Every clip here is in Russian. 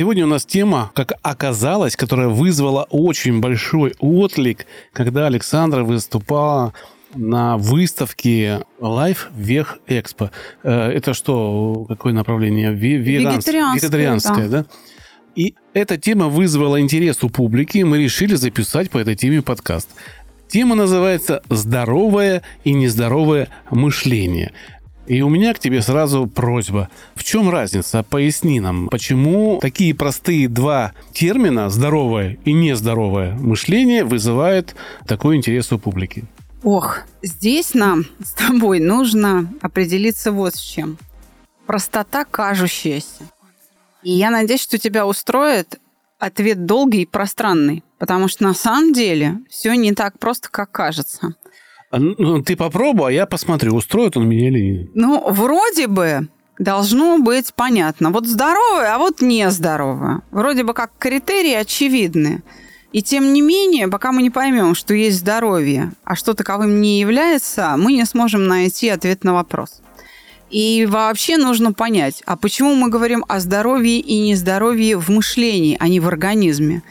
Сегодня у нас тема, как оказалось, которая вызвала очень большой отклик, когда Александра выступала на выставке Life Вех Экспо. Э, это что, какое направление? Веганское. Вегетарианское, да. да? И эта тема вызвала интерес у публики, и мы решили записать по этой теме подкаст. Тема называется «Здоровое и нездоровое мышление». И у меня к тебе сразу просьба. В чем разница? Поясни нам, почему такие простые два термина «здоровое» и «нездоровое мышление» вызывают такой интерес у публики? Ох, здесь нам с тобой нужно определиться вот с чем. Простота кажущаяся. И я надеюсь, что тебя устроит ответ долгий и пространный, потому что на самом деле все не так просто, как кажется. Ну, ты попробуй, а я посмотрю, устроит он меня или нет. Ну, вроде бы должно быть понятно. Вот здоровое, а вот нездоровое. Вроде бы как критерии очевидны. И тем не менее, пока мы не поймем, что есть здоровье, а что таковым не является, мы не сможем найти ответ на вопрос. И вообще нужно понять, а почему мы говорим о здоровье и нездоровье в мышлении, а не в организме?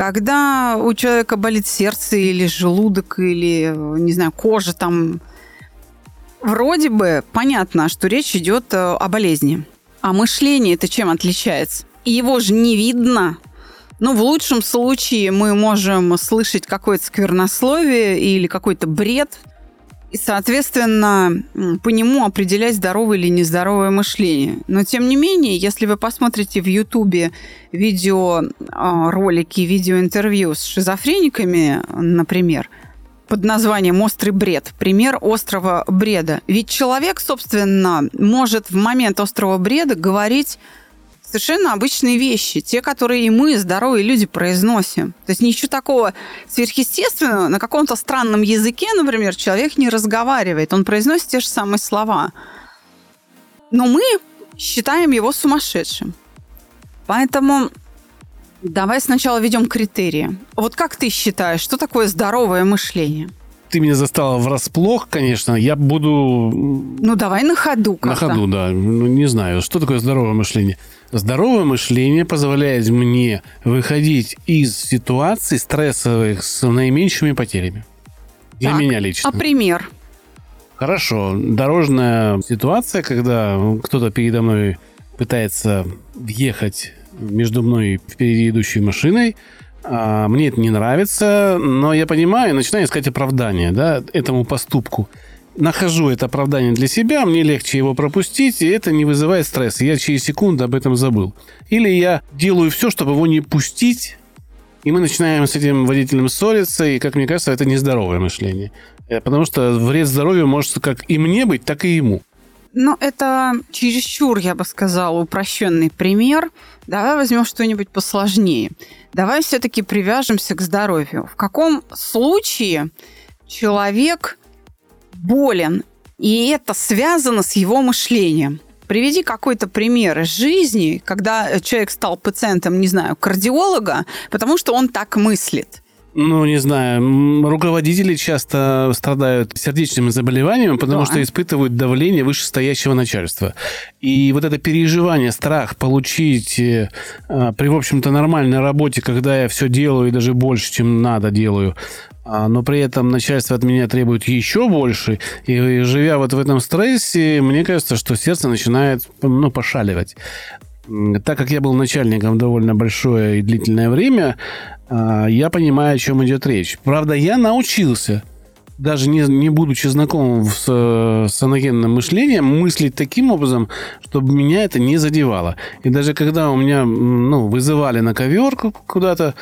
Когда у человека болит сердце или желудок, или, не знаю, кожа там, вроде бы понятно, что речь идет э, о болезни. А мышление это чем отличается? Его же не видно. Ну, в лучшем случае мы можем слышать какое-то сквернословие или какой-то бред, и, соответственно, по нему определять здоровое или нездоровое мышление. Но, тем не менее, если вы посмотрите в Ютубе видеоролики, видеоинтервью с шизофрениками, например, под названием «Острый бред», пример острого бреда. Ведь человек, собственно, может в момент острого бреда говорить совершенно обычные вещи, те, которые и мы, здоровые люди, произносим. То есть ничего такого сверхъестественного на каком-то странном языке, например, человек не разговаривает, он произносит те же самые слова. Но мы считаем его сумасшедшим. Поэтому давай сначала ведем критерии. Вот как ты считаешь, что такое здоровое мышление? Ты меня застала врасплох, конечно, я буду... Ну, давай на ходу как-то. На ходу, да. Ну, не знаю, что такое здоровое мышление. Здоровое мышление позволяет мне выходить из ситуаций стрессовых с наименьшими потерями. Для так, меня лично. А пример? Хорошо. Дорожная ситуация, когда кто-то передо мной пытается въехать между мной и впереди идущей машиной, мне это не нравится, но я понимаю начинаю искать оправдание да, этому поступку. Нахожу это оправдание для себя, мне легче его пропустить, и это не вызывает стресса. Я через секунду об этом забыл. Или я делаю все, чтобы его не пустить, и мы начинаем с этим водителем ссориться, и, как мне кажется, это нездоровое мышление. Э, потому что вред здоровью может как и мне быть, так и ему. Ну, это чересчур, я бы сказала, упрощенный пример. Давай возьмем что-нибудь посложнее. Давай все-таки привяжемся к здоровью. В каком случае человек болен, и это связано с его мышлением? Приведи какой-то пример из жизни, когда человек стал пациентом, не знаю, кардиолога, потому что он так мыслит. Ну, не знаю, руководители часто страдают сердечными заболеваниями, потому да. что испытывают давление вышестоящего начальства. И вот это переживание, страх получить э, при, в общем-то, нормальной работе, когда я все делаю и даже больше, чем надо делаю, а, но при этом начальство от меня требует еще больше, и живя вот в этом стрессе, мне кажется, что сердце начинает ну, пошаливать. Так как я был начальником довольно большое и длительное время, а, я понимаю, о чем идет речь. Правда, я научился, даже не, не будучи знакомым с, с аногенным мышлением, мыслить таким образом, чтобы меня это не задевало. И даже когда у меня ну, вызывали на ковер куда-то,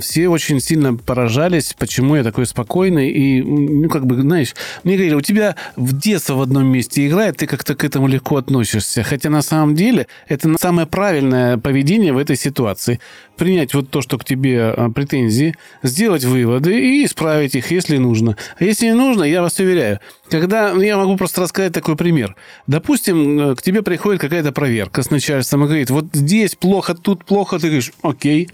все очень сильно поражались, почему я такой спокойный. И, ну, как бы, знаешь, мне говорили, у тебя в детство в одном месте играет, ты как-то к этому легко относишься. Хотя на самом деле это самое правильное поведение в этой ситуации. Принять вот то, что к тебе а, претензии, сделать выводы и исправить их, если нужно. А если не нужно, я вас уверяю, когда, ну, я могу просто рассказать такой пример. Допустим, э, к тебе приходит какая-то проверка с начальством и говорит, вот здесь плохо, тут плохо, ты говоришь, окей,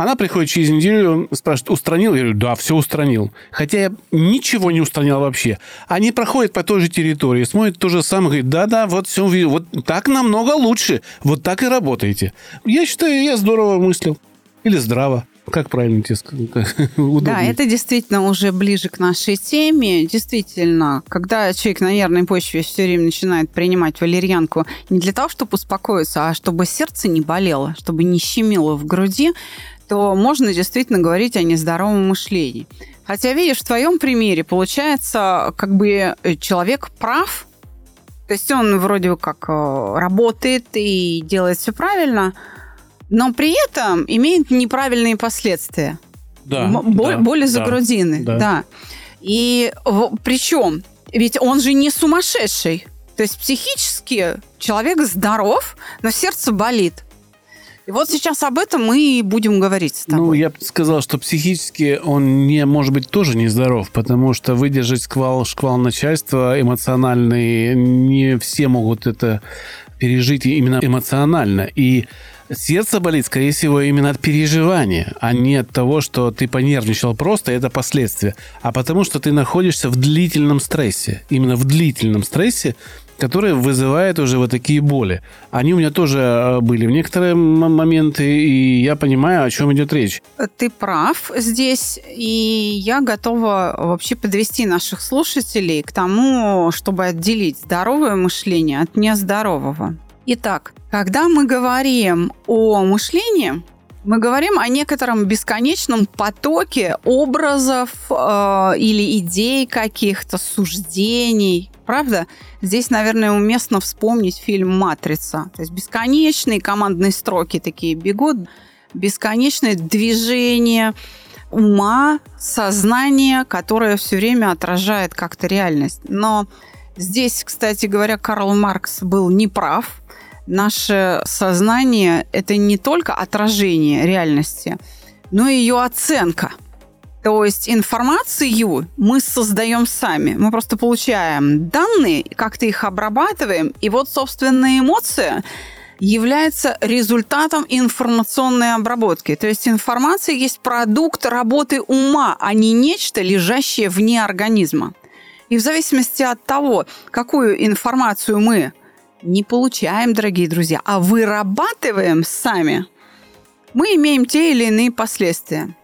она приходит через неделю, спрашивает, устранил? Я говорю, да, все устранил. Хотя я ничего не устранял вообще. Они проходят по той же территории, смотрят то же самое, говорят, да-да, вот все, вот так намного лучше, вот так и работаете. Я считаю, я здорово мыслил. Или здраво. Как правильно тебе сказать? Да, это действительно уже ближе к нашей теме. Действительно, когда человек на нервной почве все время начинает принимать валерьянку не для того, чтобы успокоиться, а чтобы сердце не болело, чтобы не щемило в груди, то можно действительно говорить о нездоровом мышлении. Хотя, видишь, в твоем примере получается, как бы э, человек прав, то есть он вроде как э, работает и делает все правильно, но при этом имеет неправильные последствия. Да, Боль, да, боли за да, грудины. Да. да. И причем, ведь он же не сумасшедший. То есть психически человек здоров, но сердце болит. И вот сейчас об этом мы и будем говорить с тобой. Ну, я бы сказал, что психически он не, может быть, тоже нездоров, потому что выдержать шквал, шквал начальства эмоциональный, не все могут это пережить именно эмоционально. И сердце болит, скорее всего, именно от переживания, а не от того, что ты понервничал просто, это последствия, а потому что ты находишься в длительном стрессе. Именно в длительном стрессе которые вызывают уже вот такие боли. Они у меня тоже э, были в некоторые моменты, и я понимаю, о чем идет речь. Ты прав здесь, и я готова вообще подвести наших слушателей к тому, чтобы отделить здоровое мышление от нездорового. Итак, когда мы говорим о мышлении, мы говорим о некотором бесконечном потоке образов э, или идей каких-то, суждений, правда? Здесь, наверное, уместно вспомнить фильм «Матрица». То есть бесконечные командные строки такие бегут, бесконечное движение ума, сознания, которое все время отражает как-то реальность. Но здесь, кстати говоря, Карл Маркс был неправ. Наше сознание – это не только отражение реальности, но и ее оценка – то есть информацию мы создаем сами. Мы просто получаем данные, как-то их обрабатываем, и вот, собственно, эмоция является результатом информационной обработки. То есть информация есть продукт работы ума, а не нечто, лежащее вне организма. И в зависимости от того, какую информацию мы не получаем, дорогие друзья, а вырабатываем сами, мы имеем те или иные последствия.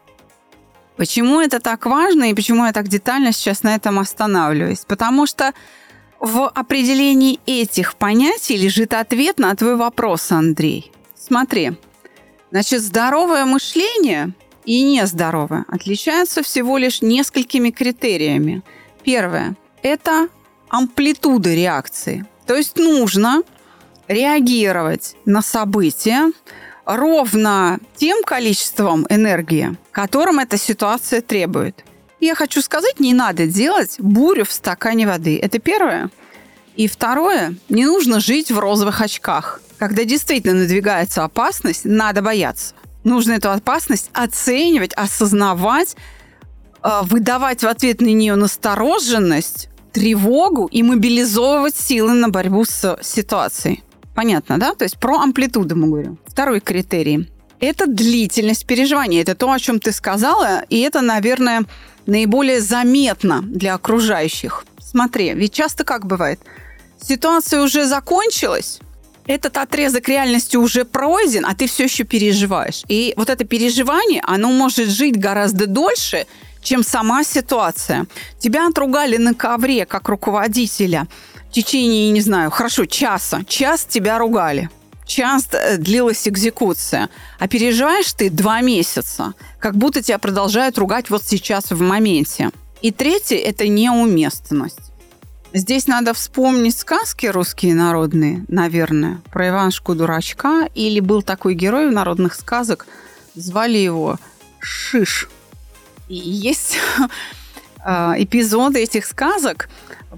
Почему это так важно и почему я так детально сейчас на этом останавливаюсь? Потому что в определении этих понятий лежит ответ на твой вопрос, Андрей. Смотри, значит, здоровое мышление и нездоровое отличаются всего лишь несколькими критериями. Первое – это амплитуда реакции. То есть нужно реагировать на события ровно тем количеством энергии, которым эта ситуация требует. Я хочу сказать, не надо делать бурю в стакане воды. Это первое. И второе, не нужно жить в розовых очках. Когда действительно надвигается опасность, надо бояться. Нужно эту опасность оценивать, осознавать, э, выдавать в ответ на нее настороженность, тревогу и мобилизовывать силы на борьбу с ситуацией. Понятно, да? То есть про амплитуду мы говорим. Второй критерий – это длительность переживания. Это то, о чем ты сказала, и это, наверное, наиболее заметно для окружающих. Смотри, ведь часто как бывает? Ситуация уже закончилась, этот отрезок реальности уже пройден, а ты все еще переживаешь. И вот это переживание, оно может жить гораздо дольше, чем сама ситуация. Тебя отругали на ковре как руководителя – течение, не знаю, хорошо, часа. Час тебя ругали. Час э, длилась экзекуция. А переживаешь ты два месяца, как будто тебя продолжают ругать вот сейчас в моменте. И третье – это неуместность. Здесь надо вспомнить сказки русские народные, наверное, про Иванушку-дурачка. Или был такой герой в народных сказок, звали его шиш. Есть э, эпизоды этих сказок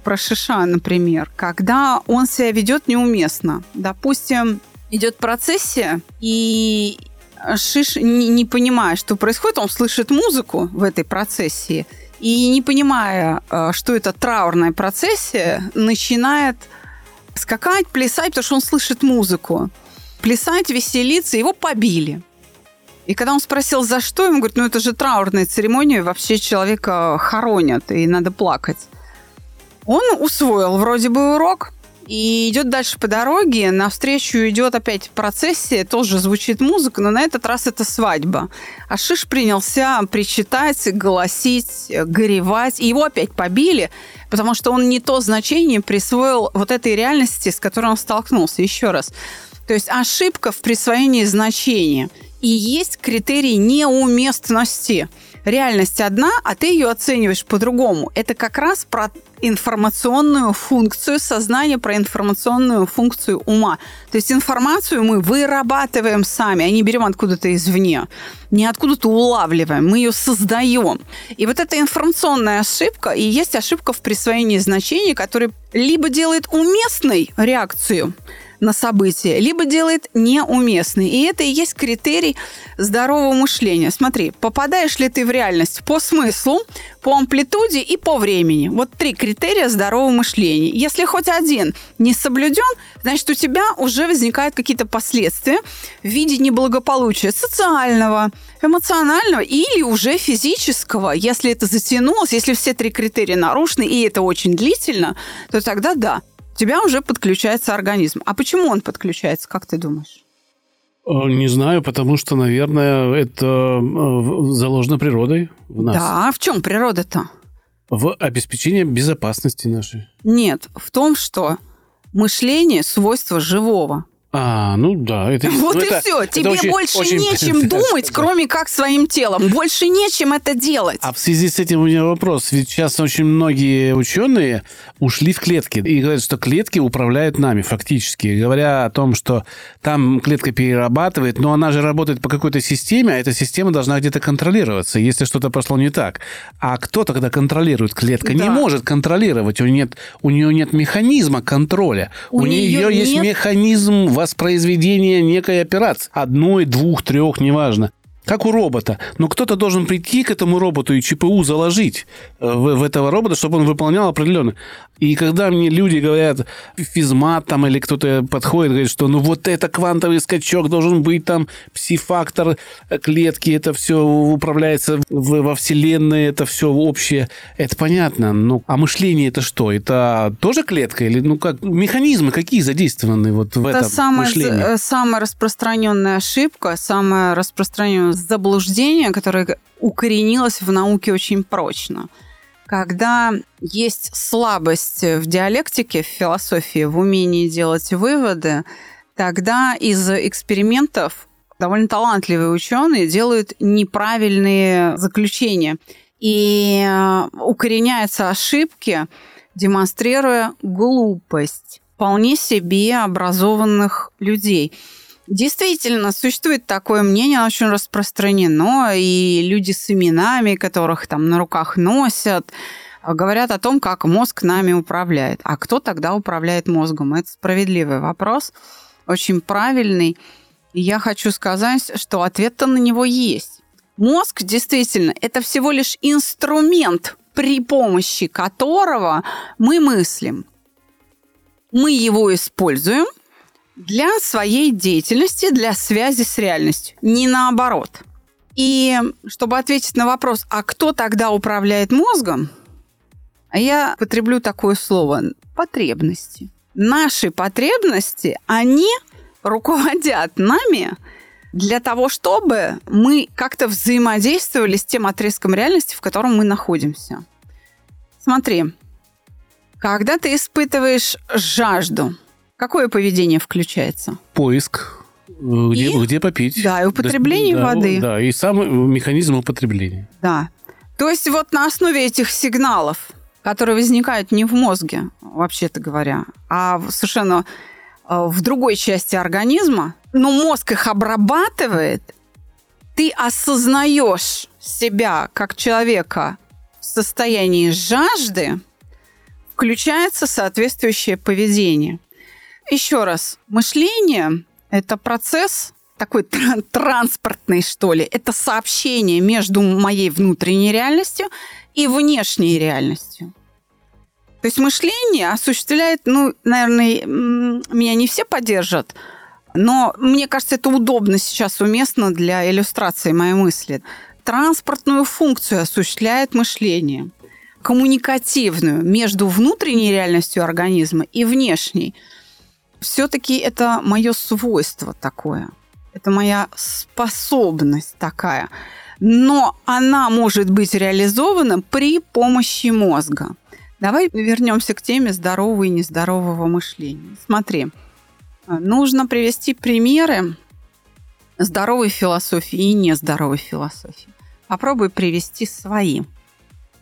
про Шиша, например, когда он себя ведет неуместно. Допустим, идет процессия, и Шиш, не, не понимая, что происходит, он слышит музыку в этой процессии, и не понимая, э, что это траурная процессия, начинает скакать, плясать, потому что он слышит музыку. Плясать, веселиться, его побили. И когда он спросил, за что, ему говорит, ну это же траурная церемония, вообще человека хоронят, и надо плакать. Он усвоил вроде бы урок, и идет дальше по дороге, навстречу идет опять процессия, тоже звучит музыка, но на этот раз это свадьба. А Шиш принялся причитать, голосить, горевать, и его опять побили, потому что он не то значение присвоил вот этой реальности, с которой он столкнулся. Еще раз. То есть ошибка в присвоении значения. И есть критерий неуместности реальность одна, а ты ее оцениваешь по-другому. Это как раз про информационную функцию сознания, про информационную функцию ума. То есть информацию мы вырабатываем сами, а не берем откуда-то извне. Не откуда-то улавливаем, мы ее создаем. И вот эта информационная ошибка и есть ошибка в присвоении значений, которая либо делает уместной реакцию, на событие, либо делает неуместный. И это и есть критерий здорового мышления. Смотри, попадаешь ли ты в реальность по смыслу, по амплитуде и по времени. Вот три критерия здорового мышления. Если хоть один не соблюден, значит, у тебя уже возникают какие-то последствия в виде неблагополучия социального, эмоционального или уже физического. Если это затянулось, если все три критерия нарушены, и это очень длительно, то тогда да, тебя уже подключается организм. А почему он подключается, как ты думаешь? Э, не знаю, потому что, наверное, это э, заложено природой в нас. Да, а в чем природа-то? В обеспечении безопасности нашей. Нет, в том, что мышление – свойство живого. А, ну да. Это, вот ну, и это, все. Тебе очень, больше очень нечем думать, кроме как своим телом. Больше нечем это делать. А в связи с этим у меня вопрос. Ведь сейчас очень многие ученые ушли в клетки и говорят, что клетки управляют нами фактически. Говоря о том, что там клетка перерабатывает, но она же работает по какой-то системе, а эта система должна где-то контролироваться, если что-то пошло не так. А кто тогда контролирует? Клетка да. не может контролировать. У нее нет, у нее нет механизма контроля. У, у нее, нее есть нет... механизм воспроизведение некой операции. Одной, двух, трех, неважно как у робота. Но кто-то должен прийти к этому роботу и ЧПУ заложить э, в, в этого робота, чтобы он выполнял определенно. И когда мне люди говорят, физмат там или кто-то подходит, говорит, что ну вот это квантовый скачок должен быть, там пси-фактор клетки, это все управляется в, во Вселенной, это все общее. Это понятно. Ну, а мышление это что? Это тоже клетка? Или ну как? Механизмы какие задействованы вот в это этом самая, мышлении? Самая распространенная ошибка, самая распространенная заблуждение, которое укоренилось в науке очень прочно. Когда есть слабость в диалектике, в философии, в умении делать выводы, тогда из экспериментов довольно талантливые ученые делают неправильные заключения. И э, укореняются ошибки, демонстрируя глупость вполне себе образованных людей. Действительно, существует такое мнение, оно очень распространено, и люди с именами, которых там на руках носят, говорят о том, как мозг нами управляет. А кто тогда управляет мозгом? Это справедливый вопрос, очень правильный. И я хочу сказать, что ответ-то на него есть. Мозг действительно это всего лишь инструмент, при помощи которого мы мыслим. Мы его используем – для своей деятельности, для связи с реальностью, не наоборот. И чтобы ответить на вопрос, а кто тогда управляет мозгом, я потреблю такое слово – потребности. Наши потребности, они руководят нами для того, чтобы мы как-то взаимодействовали с тем отрезком реальности, в котором мы находимся. Смотри, когда ты испытываешь жажду – Какое поведение включается? Поиск. Э, где, и, где попить. Да, и употребление да, воды. Да, и сам механизм употребления. Да. То есть вот на основе этих сигналов, которые возникают не в мозге, вообще-то говоря, а совершенно э, в другой части организма, но мозг их обрабатывает, ты осознаешь себя как человека в состоянии жажды, включается соответствующее поведение. Еще раз, мышление – это процесс такой транспортный, что ли. Это сообщение между моей внутренней реальностью и внешней реальностью. То есть мышление осуществляет, ну, наверное, меня не все поддержат, но мне кажется, это удобно сейчас, уместно для иллюстрации моей мысли. Транспортную функцию осуществляет мышление, коммуникативную между внутренней реальностью организма и внешней. Все-таки это мое свойство такое. Это моя способность такая. Но она может быть реализована при помощи мозга. Давай вернемся к теме здорового и нездорового мышления. Смотри, нужно привести примеры здоровой философии и нездоровой философии. Попробуй привести свои.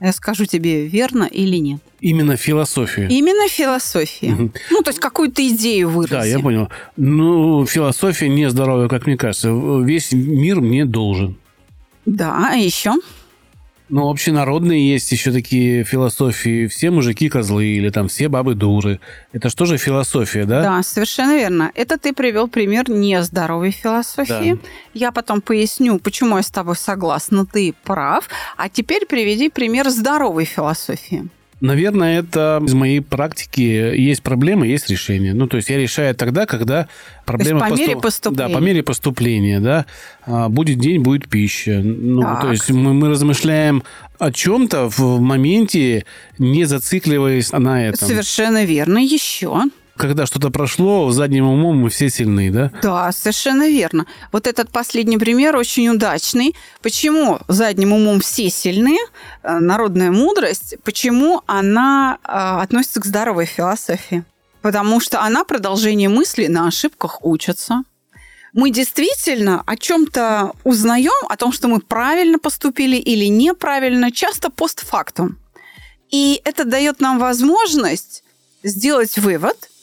Я скажу тебе, верно или нет. Именно философия. Именно философия. Ну, то есть какую-то идею вырази. Да, я понял. Ну, философия нездоровая, как мне кажется. Весь мир мне должен. Да, а еще? Ну, общенародные есть еще такие философии. Все мужики козлы или там все бабы дуры. Это что же философия, да? Да, совершенно верно. Это ты привел пример нездоровой философии. Да. Я потом поясню, почему я с тобой согласна. Ты прав. А теперь приведи пример здоровой философии. Наверное, это из моей практики есть проблема, есть решение. Ну, то есть я решаю тогда, когда проблема... То есть по поступ... мере поступления. Да, по мере поступления, да. А, будет день, будет пища. Ну, так. то есть мы, мы размышляем о чем-то в моменте, не зацикливаясь на этом. Совершенно верно. Еще когда что-то прошло, задним умом мы все сильны, да? Да, совершенно верно. Вот этот последний пример очень удачный. Почему задним умом все сильны? Э, народная мудрость. Почему она э, относится к здоровой философии? Потому что она продолжение мысли на ошибках учится. Мы действительно о чем-то узнаем, о том, что мы правильно поступили или неправильно, часто постфактум. И это дает нам возможность сделать вывод –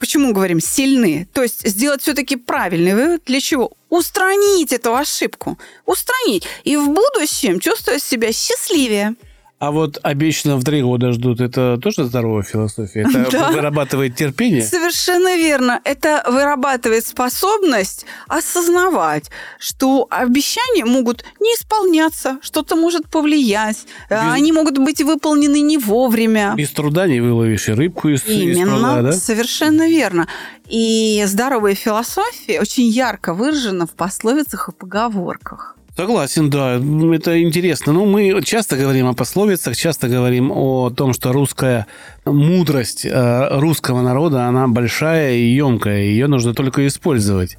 почему говорим сильны? То есть сделать все-таки правильный вывод. Для чего? Устранить эту ошибку. Устранить. И в будущем чувствовать себя счастливее. А вот обещанно в три года ждут, это тоже здоровая философия? Это да. вырабатывает терпение? Совершенно верно. Это вырабатывает способность осознавать, что обещания могут не исполняться, что-то может повлиять, Без... они могут быть выполнены не вовремя. Без труда не выловишь и рыбку из, Именно, из пруда, да? совершенно верно. И здоровая философия очень ярко выражена в пословицах и поговорках. Согласен, да, это интересно. Ну, мы часто говорим о пословицах, часто говорим о том, что русская мудрость э, русского народа, она большая и емкая, ее нужно только использовать.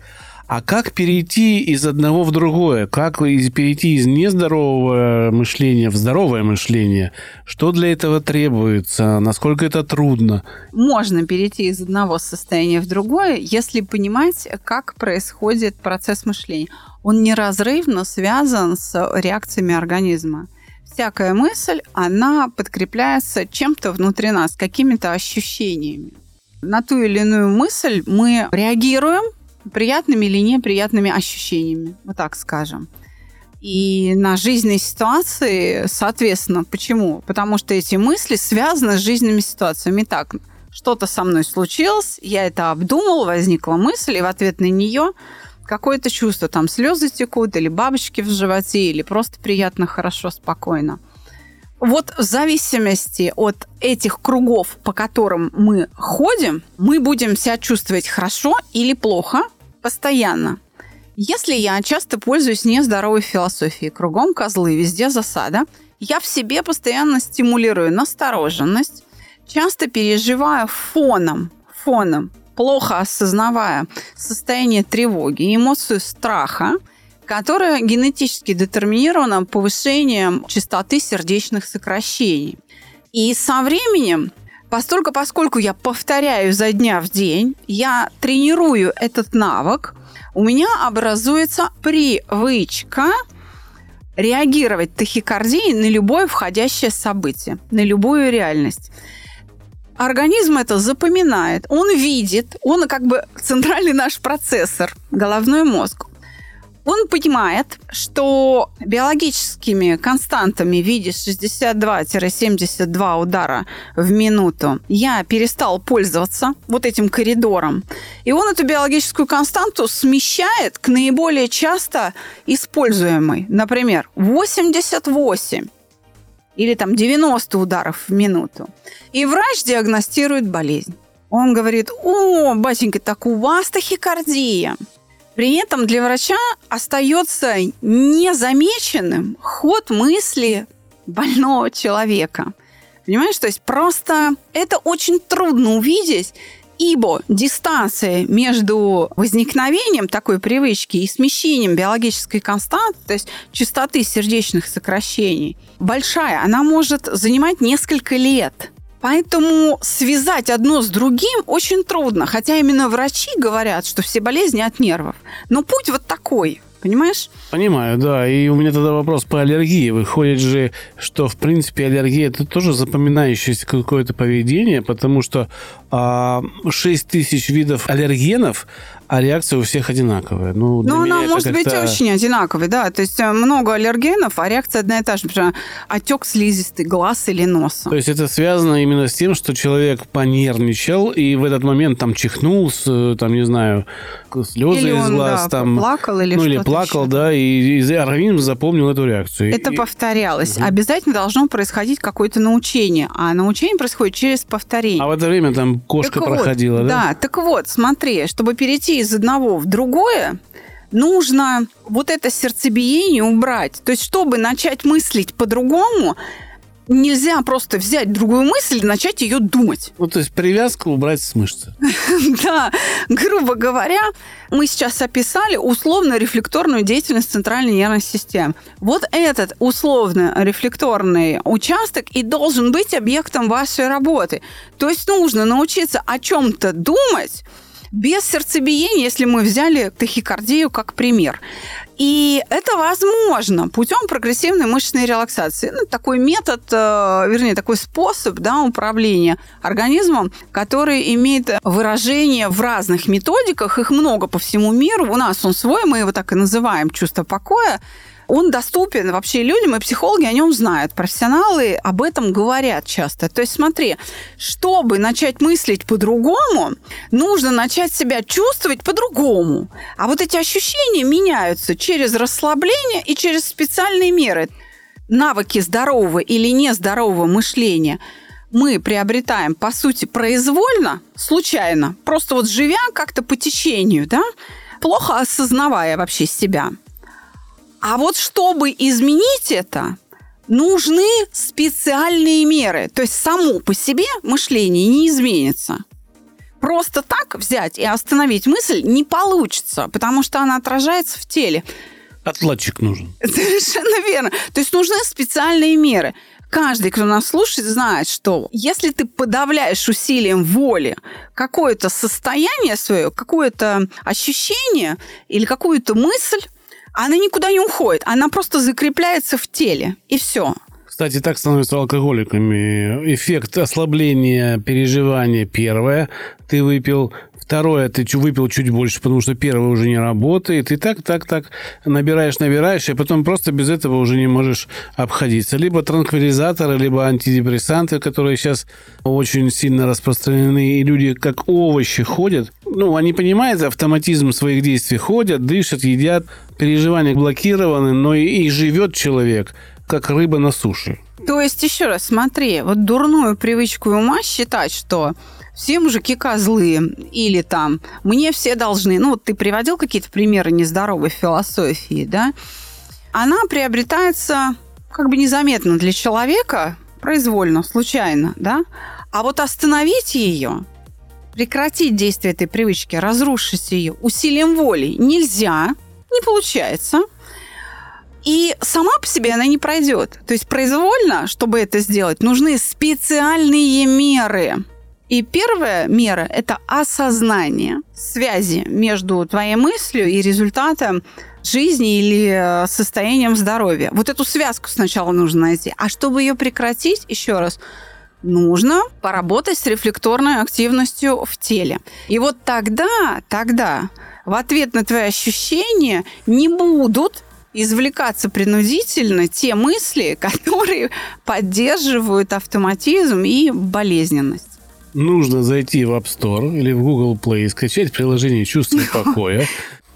А как перейти из одного в другое? Как перейти из нездорового мышления в здоровое мышление? Что для этого требуется? Насколько это трудно? Можно перейти из одного состояния в другое, если понимать, как происходит процесс мышления он неразрывно связан с реакциями организма. Всякая мысль, она подкрепляется чем-то внутри нас, какими-то ощущениями. На ту или иную мысль мы реагируем приятными или неприятными ощущениями, вот так скажем. И на жизненные ситуации, соответственно, почему? Потому что эти мысли связаны с жизненными ситуациями. Так, что-то со мной случилось, я это обдумал, возникла мысль, и в ответ на нее какое-то чувство, там слезы текут, или бабочки в животе, или просто приятно, хорошо, спокойно. Вот в зависимости от этих кругов, по которым мы ходим, мы будем себя чувствовать хорошо или плохо постоянно. Если я часто пользуюсь нездоровой философией, кругом козлы, везде засада, я в себе постоянно стимулирую настороженность, часто переживаю фоном, фоном плохо осознавая состояние тревоги, эмоцию страха, которая генетически детерминирована повышением частоты сердечных сокращений. И со временем, постольку поскольку я повторяю за дня в день, я тренирую этот навык, у меня образуется привычка реагировать тахикардией на любое входящее событие, на любую реальность организм это запоминает, он видит, он как бы центральный наш процессор, головной мозг. Он понимает, что биологическими константами в виде 62-72 удара в минуту я перестал пользоваться вот этим коридором. И он эту биологическую константу смещает к наиболее часто используемой. Например, 88 или там 90 ударов в минуту. И врач диагностирует болезнь. Он говорит, о, батенька, так у вас тахикардия. При этом для врача остается незамеченным ход мысли больного человека. Понимаешь, то есть просто это очень трудно увидеть, ибо дистанция между возникновением такой привычки и смещением биологической константы, то есть частоты сердечных сокращений, большая. Она может занимать несколько лет. Поэтому связать одно с другим очень трудно. Хотя именно врачи говорят, что все болезни от нервов. Но путь вот такой. Понимаешь? Понимаю, да. И у меня тогда вопрос по аллергии. Выходит же, что, в принципе, аллергия – это тоже запоминающееся какое-то поведение, потому что 6 тысяч видов аллергенов, а реакция у всех одинаковая. Ну, ну она может быть очень одинаковой, да. То есть э, много аллергенов, а реакция одна и та же. Например, отек слизистый глаз или носа. То есть это связано именно с тем, что человек понервничал и в этот момент там чихнул, с, там, не знаю, слезы или из глаз. да, там, плакал или Ну, или плакал, еще. да, и, и организм запомнил эту реакцию. Это и... повторялось. Угу. Обязательно должно происходить какое-то научение, а научение происходит через повторение. А в это время там кошка так проходила, вот, да? Да, так вот, смотри, чтобы перейти из одного в другое, нужно вот это сердцебиение убрать. То есть, чтобы начать мыслить по-другому, нельзя просто взять другую мысль и начать ее думать. Ну, то есть привязку убрать с мышцы. Да, грубо говоря, мы сейчас описали условно-рефлекторную деятельность центральной нервной системы. Вот этот условно-рефлекторный участок и должен быть объектом вашей работы. То есть нужно научиться о чем-то думать, без сердцебиения, если мы взяли тахикардию как пример. И это возможно путем прогрессивной мышечной релаксации. Ну, такой метод, э, вернее, такой способ да, управления организмом, который имеет выражение в разных методиках. Их много по всему миру. У нас он свой, мы его так и называем чувство покоя он доступен вообще людям, и психологи о нем знают. Профессионалы об этом говорят часто. То есть смотри, чтобы начать мыслить по-другому, нужно начать себя чувствовать по-другому. А вот эти ощущения меняются через расслабление и через специальные меры. Навыки здорового или нездорового мышления мы приобретаем, по сути, произвольно, случайно, просто вот живя как-то по течению, да, плохо осознавая вообще себя. А вот чтобы изменить это, нужны специальные меры. То есть само по себе мышление не изменится. Просто так взять и остановить мысль не получится, потому что она отражается в теле. Отладчик нужен. Совершенно верно. То есть нужны специальные меры. Каждый, кто нас слушает, знает, что если ты подавляешь усилием воли какое-то состояние свое, какое-то ощущение или какую-то мысль, она никуда не уходит, она просто закрепляется в теле, и все. Кстати, так становятся алкоголиками. Эффект ослабления переживания первое. Ты выпил, Второе, ты выпил чуть больше, потому что первое уже не работает. И так, так, так набираешь, набираешь, и потом просто без этого уже не можешь обходиться. Либо транквилизаторы, либо антидепрессанты, которые сейчас очень сильно распространены, и люди как овощи ходят. Ну, они понимают автоматизм своих действий, ходят, дышат, едят, переживания блокированы, но и, и живет человек как рыба на суше. То есть, еще раз, смотри, вот дурную привычку ума считать, что все мужики козлы, или там мне все должны. Ну, вот ты приводил какие-то примеры нездоровой философии, да? Она приобретается как бы незаметно для человека, произвольно, случайно, да? А вот остановить ее, прекратить действие этой привычки, разрушить ее усилием воли нельзя, не получается. И сама по себе она не пройдет. То есть произвольно, чтобы это сделать, нужны специальные меры. И первая мера – это осознание связи между твоей мыслью и результатом жизни или э, состоянием здоровья. Вот эту связку сначала нужно найти. А чтобы ее прекратить, еще раз, нужно поработать с рефлекторной активностью в теле. И вот тогда, тогда в ответ на твои ощущения не будут извлекаться принудительно те мысли, которые поддерживают автоматизм и болезненность. Нужно зайти в App Store или в Google Play, скачать приложение «Чувство покоя»,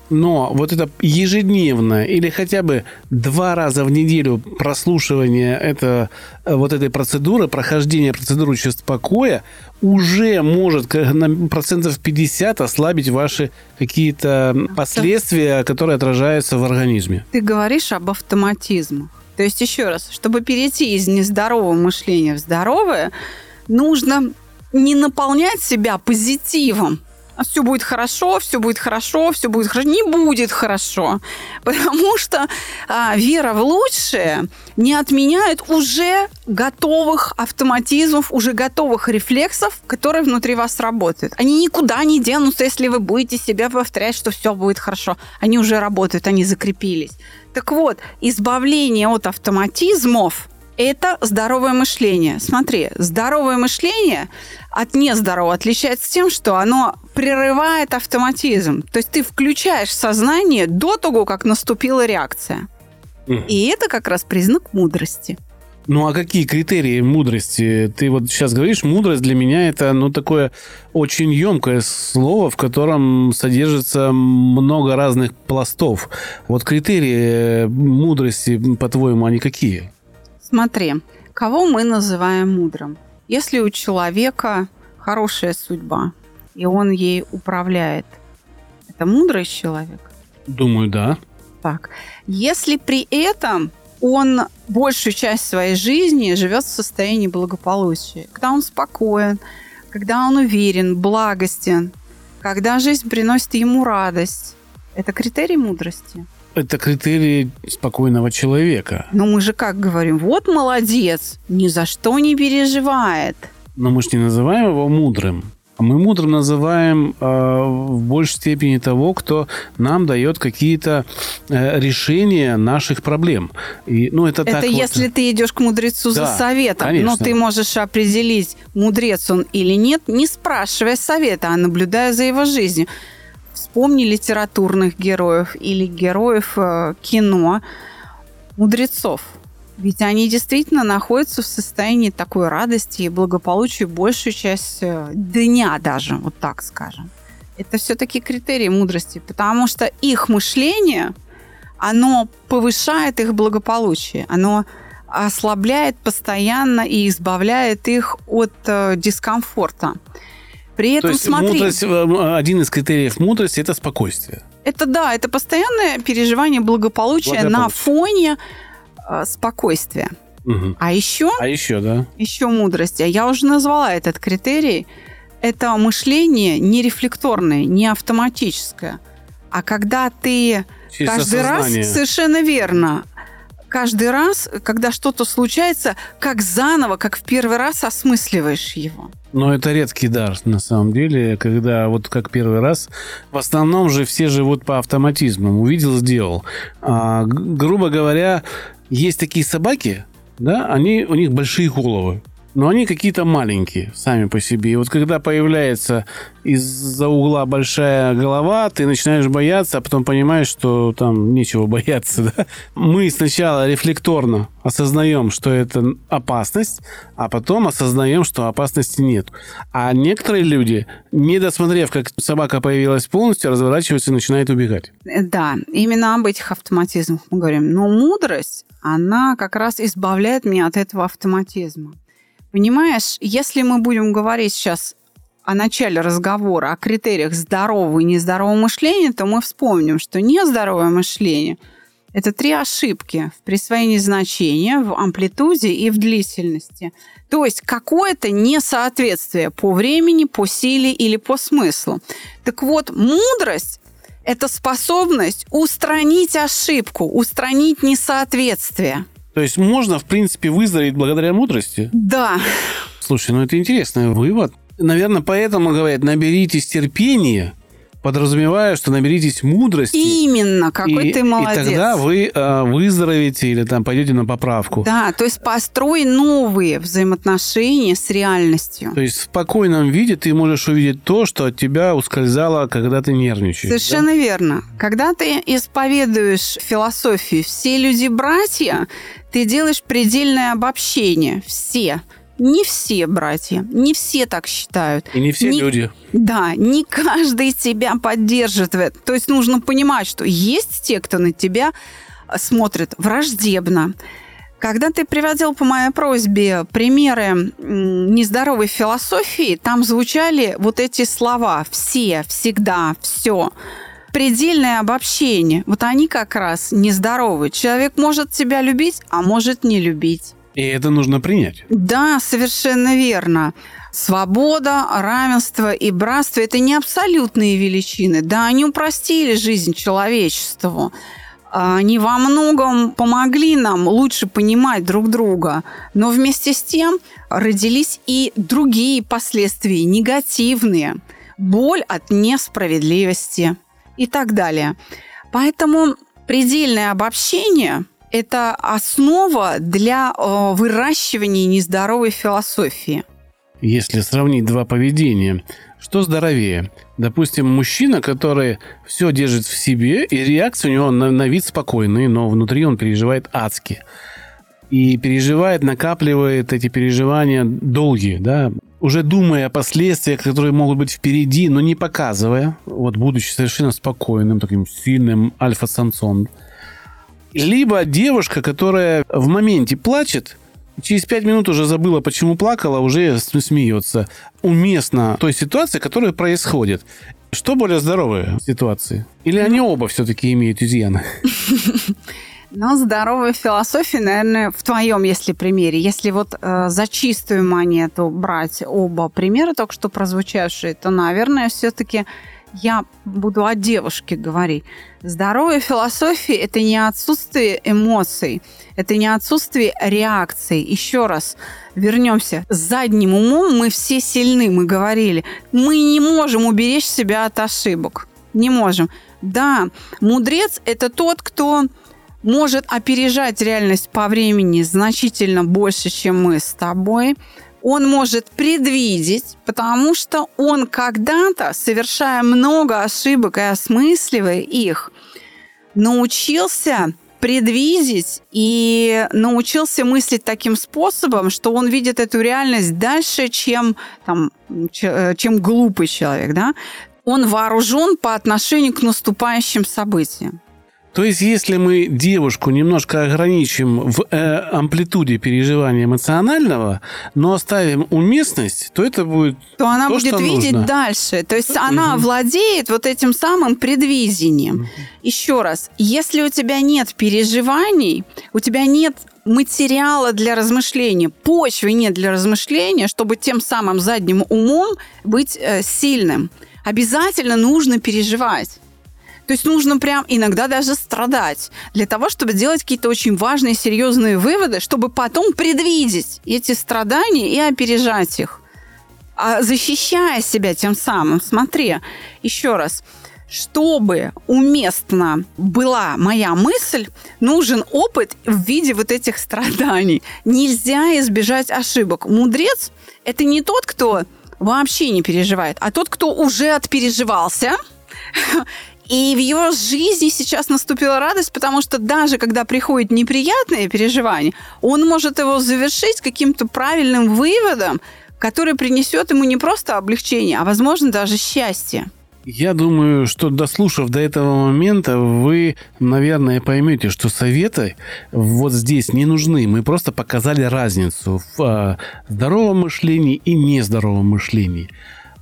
но вот это ежедневно или хотя бы два раза в неделю прослушивание это, вот этой процедуры, прохождение процедуры чувств покоя уже может на процентов 50 ослабить ваши какие-то последствия, которые отражаются в организме. Ты говоришь об автоматизме. То есть, еще раз, чтобы перейти из нездорового мышления в здоровое, нужно не наполнять себя позитивом, а все будет хорошо, все будет хорошо, все будет хорошо. Не будет хорошо, потому что а, вера в лучшее не отменяет уже готовых автоматизмов, уже готовых рефлексов, которые внутри вас работают. Они никуда не денутся, если вы будете себя повторять, что все будет хорошо. Они уже работают, они закрепились. Так вот, избавление от автоматизмов – это здоровое мышление. Смотри, здоровое мышление от нездорового отличается тем, что оно прерывает автоматизм. То есть ты включаешь сознание до того, как наступила реакция. И это как раз признак мудрости. Ну а какие критерии мудрости? Ты вот сейчас говоришь, мудрость для меня это ну такое очень емкое слово, в котором содержится много разных пластов. Вот критерии мудрости, по-твоему, они какие? Смотри, кого мы называем мудрым? Если у человека хорошая судьба, и он ей управляет, это мудрый человек? Думаю, да. Так. Если при этом он большую часть своей жизни живет в состоянии благополучия, когда он спокоен, когда он уверен, благостен, когда жизнь приносит ему радость, это критерий мудрости это критерии спокойного человека. Но мы же как говорим, вот молодец, ни за что не переживает. Но мы же не называем его мудрым. А мы мудрым называем э, в большей степени того, кто нам дает какие-то э, решения наших проблем. И, ну, это это так если вот... ты идешь к мудрецу да, за советом. Конечно. Но ты можешь определить, мудрец он или нет, не спрашивая совета, а наблюдая за его жизнью вспомни литературных героев или героев э, кино, мудрецов. Ведь они действительно находятся в состоянии такой радости и благополучия большую часть э, дня даже, вот так скажем. Это все-таки критерии мудрости, потому что их мышление, оно повышает их благополучие, оно ослабляет постоянно и избавляет их от э, дискомфорта. При этом, То есть смотри... Мудрость, э, один из критериев мудрости – это спокойствие. Это да, это постоянное переживание благополучия на фоне э, спокойствия. Угу. А еще... А еще, да. Еще мудрости. Я уже назвала этот критерий. Это мышление не рефлекторное, не автоматическое. А когда ты Через каждый осознание. раз, совершенно верно, каждый раз, когда что-то случается, как заново, как в первый раз осмысливаешь его. Но это редкий дар, на самом деле, когда вот как первый раз. В основном же все живут по автоматизму. Увидел, сделал. А, грубо говоря, есть такие собаки, да, они, у них большие головы но они какие-то маленькие сами по себе. И вот когда появляется из-за угла большая голова, ты начинаешь бояться, а потом понимаешь, что там нечего бояться. Да? Мы сначала рефлекторно осознаем, что это опасность, а потом осознаем, что опасности нет. А некоторые люди, не досмотрев, как собака появилась полностью, разворачиваются и начинают убегать. Да, именно об этих автоматизмах мы говорим. Но мудрость, она как раз избавляет меня от этого автоматизма. Понимаешь, если мы будем говорить сейчас о начале разговора, о критериях здорового и нездорового мышления, то мы вспомним, что нездоровое мышление – это три ошибки в присвоении значения, в амплитуде и в длительности. То есть какое-то несоответствие по времени, по силе или по смыслу. Так вот, мудрость – это способность устранить ошибку, устранить несоответствие – то есть можно, в принципе, выздороветь благодаря мудрости? Да. Слушай, ну это интересный вывод. Наверное, поэтому говорят, наберитесь терпения, подразумевая, что наберитесь мудрости. Именно, какой и, ты молодец. И тогда вы э, выздоровеете или там пойдете на поправку. Да, то есть построй новые взаимоотношения с реальностью. То есть в спокойном виде ты можешь увидеть то, что от тебя ускользало, когда ты нервничаешь. Совершенно да? верно. Когда ты исповедуешь философию «все люди братья», ты делаешь предельное обобщение. Все. Не все братья, не все так считают. И не все не, люди. Да, не каждый тебя поддержит. То есть нужно понимать, что есть те, кто на тебя смотрит враждебно. Когда ты приводил по моей просьбе примеры нездоровой философии, там звучали вот эти слова «все», «всегда», «все» предельное обобщение. Вот они как раз нездоровы. Человек может тебя любить, а может не любить. И это нужно принять. Да, совершенно верно. Свобода, равенство и братство – это не абсолютные величины. Да, они упростили жизнь человечеству. Они во многом помогли нам лучше понимать друг друга. Но вместе с тем родились и другие последствия, негативные. Боль от несправедливости и так далее. Поэтому предельное обобщение – это основа для э, выращивания нездоровой философии. Если сравнить два поведения, что здоровее? Допустим, мужчина, который все держит в себе, и реакция у него на, на вид спокойная, но внутри он переживает адски. И переживает, накапливает эти переживания долгие, да, уже думая о последствиях, которые могут быть впереди, но не показывая, вот будучи совершенно спокойным, таким сильным альфа-самцом, либо девушка, которая в моменте плачет, через пять минут уже забыла, почему плакала, уже смеется. Уместно той ситуации, которая происходит. Что более здоровые ситуации? Или они оба все-таки имеют изъяны? Но здоровая философия, наверное, в твоем, если примере, если вот э, за чистую монету брать оба примера, только что прозвучавшие, то, наверное, все-таки я буду о девушке говорить. Здоровая философия – это не отсутствие эмоций, это не отсутствие реакций. Еще раз вернемся. С задним умом мы все сильны, мы говорили. Мы не можем уберечь себя от ошибок. Не можем. Да, мудрец – это тот, кто может опережать реальность по времени значительно больше, чем мы с тобой – он может предвидеть, потому что он когда-то, совершая много ошибок и осмысливая их, научился предвидеть и научился мыслить таким способом, что он видит эту реальность дальше, чем, там, э, чем глупый человек. Да? Он вооружен по отношению к наступающим событиям. То есть, если мы девушку немножко ограничим в э, амплитуде переживания эмоционального, но оставим уместность, то это будет то она то, будет видеть нужно. дальше. То есть она владеет вот этим самым предвидением. Еще раз, если у тебя нет переживаний, у тебя нет материала для размышления, почвы нет для размышления, чтобы тем самым задним умом быть э, сильным. Обязательно нужно переживать. То есть нужно прям иногда даже страдать для того, чтобы делать какие-то очень важные, серьезные выводы, чтобы потом предвидеть эти страдания и опережать их. А защищая себя тем самым, смотри, еще раз, чтобы уместно была моя мысль, нужен опыт в виде вот этих страданий. Нельзя избежать ошибок. Мудрец – это не тот, кто вообще не переживает, а тот, кто уже отпереживался и в его жизни сейчас наступила радость, потому что даже когда приходит неприятное переживание, он может его завершить каким-то правильным выводом, который принесет ему не просто облегчение, а, возможно, даже счастье. Я думаю, что дослушав до этого момента, вы, наверное, поймете, что советы вот здесь не нужны. Мы просто показали разницу в а, здоровом мышлении и нездоровом мышлении.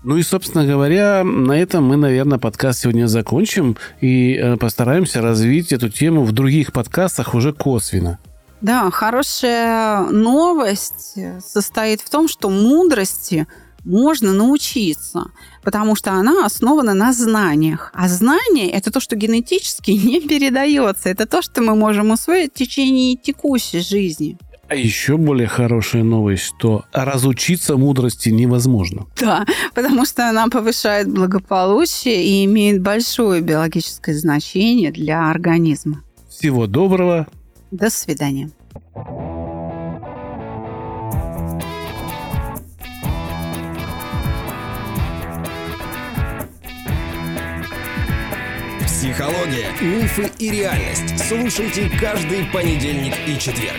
Ну и, собственно говоря, на этом мы, наверное, подкаст сегодня закончим и э, постараемся развить эту тему в других подкастах уже косвенно. Да, хорошая новость состоит в том, что мудрости можно научиться, потому что она основана на знаниях. А знание – это то, что генетически не передается. Это то, что мы можем усвоить в течение текущей жизни. А еще более хорошая новость, что разучиться мудрости невозможно. Да, потому что она повышает благополучие и имеет большое биологическое значение для организма. Всего доброго. До свидания. Психология, мифы и реальность. Слушайте каждый понедельник и четверг.